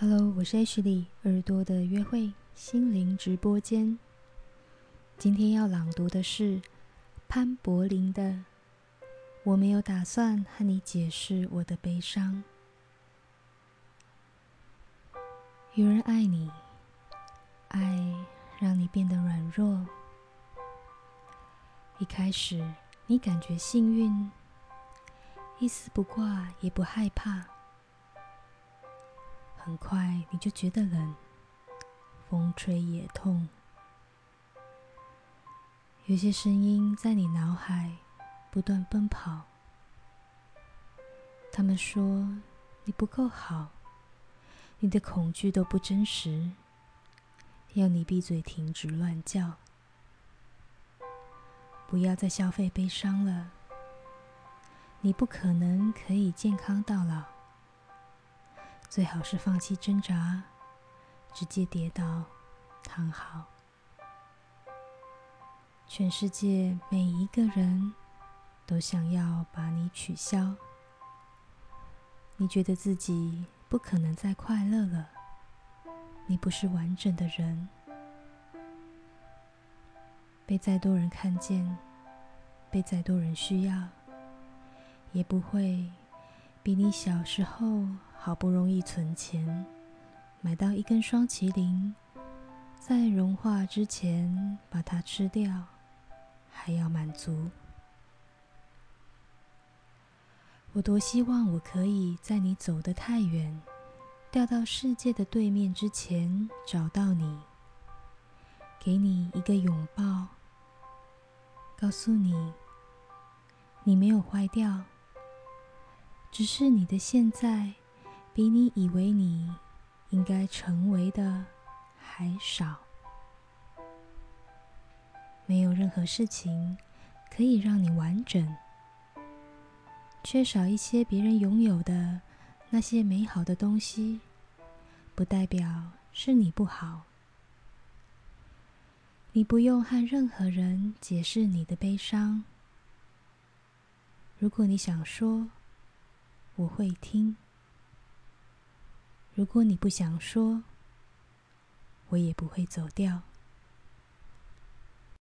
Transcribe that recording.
Hello，我是 H 里耳朵的约会心灵直播间。今天要朗读的是潘柏林的《我没有打算和你解释我的悲伤》。有人爱你，爱让你变得软弱。一开始你感觉幸运，一丝不挂，也不害怕。很快你就觉得冷，风吹也痛。有些声音在你脑海不断奔跑，他们说你不够好，你的恐惧都不真实，要你闭嘴，停止乱叫，不要再消费悲伤了。你不可能可以健康到老。最好是放弃挣扎，直接跌倒，躺好。全世界每一个人都想要把你取消，你觉得自己不可能再快乐了，你不是完整的人，被再多人看见，被再多人需要，也不会比你小时候。好不容易存钱买到一根双麒麟，在融化之前把它吃掉，还要满足。我多希望我可以在你走得太远，掉到世界的对面之前找到你，给你一个拥抱，告诉你你没有坏掉，只是你的现在。比你以为你应该成为的还少。没有任何事情可以让你完整。缺少一些别人拥有的那些美好的东西，不代表是你不好。你不用和任何人解释你的悲伤。如果你想说，我会听。如果你不想说，我也不会走掉。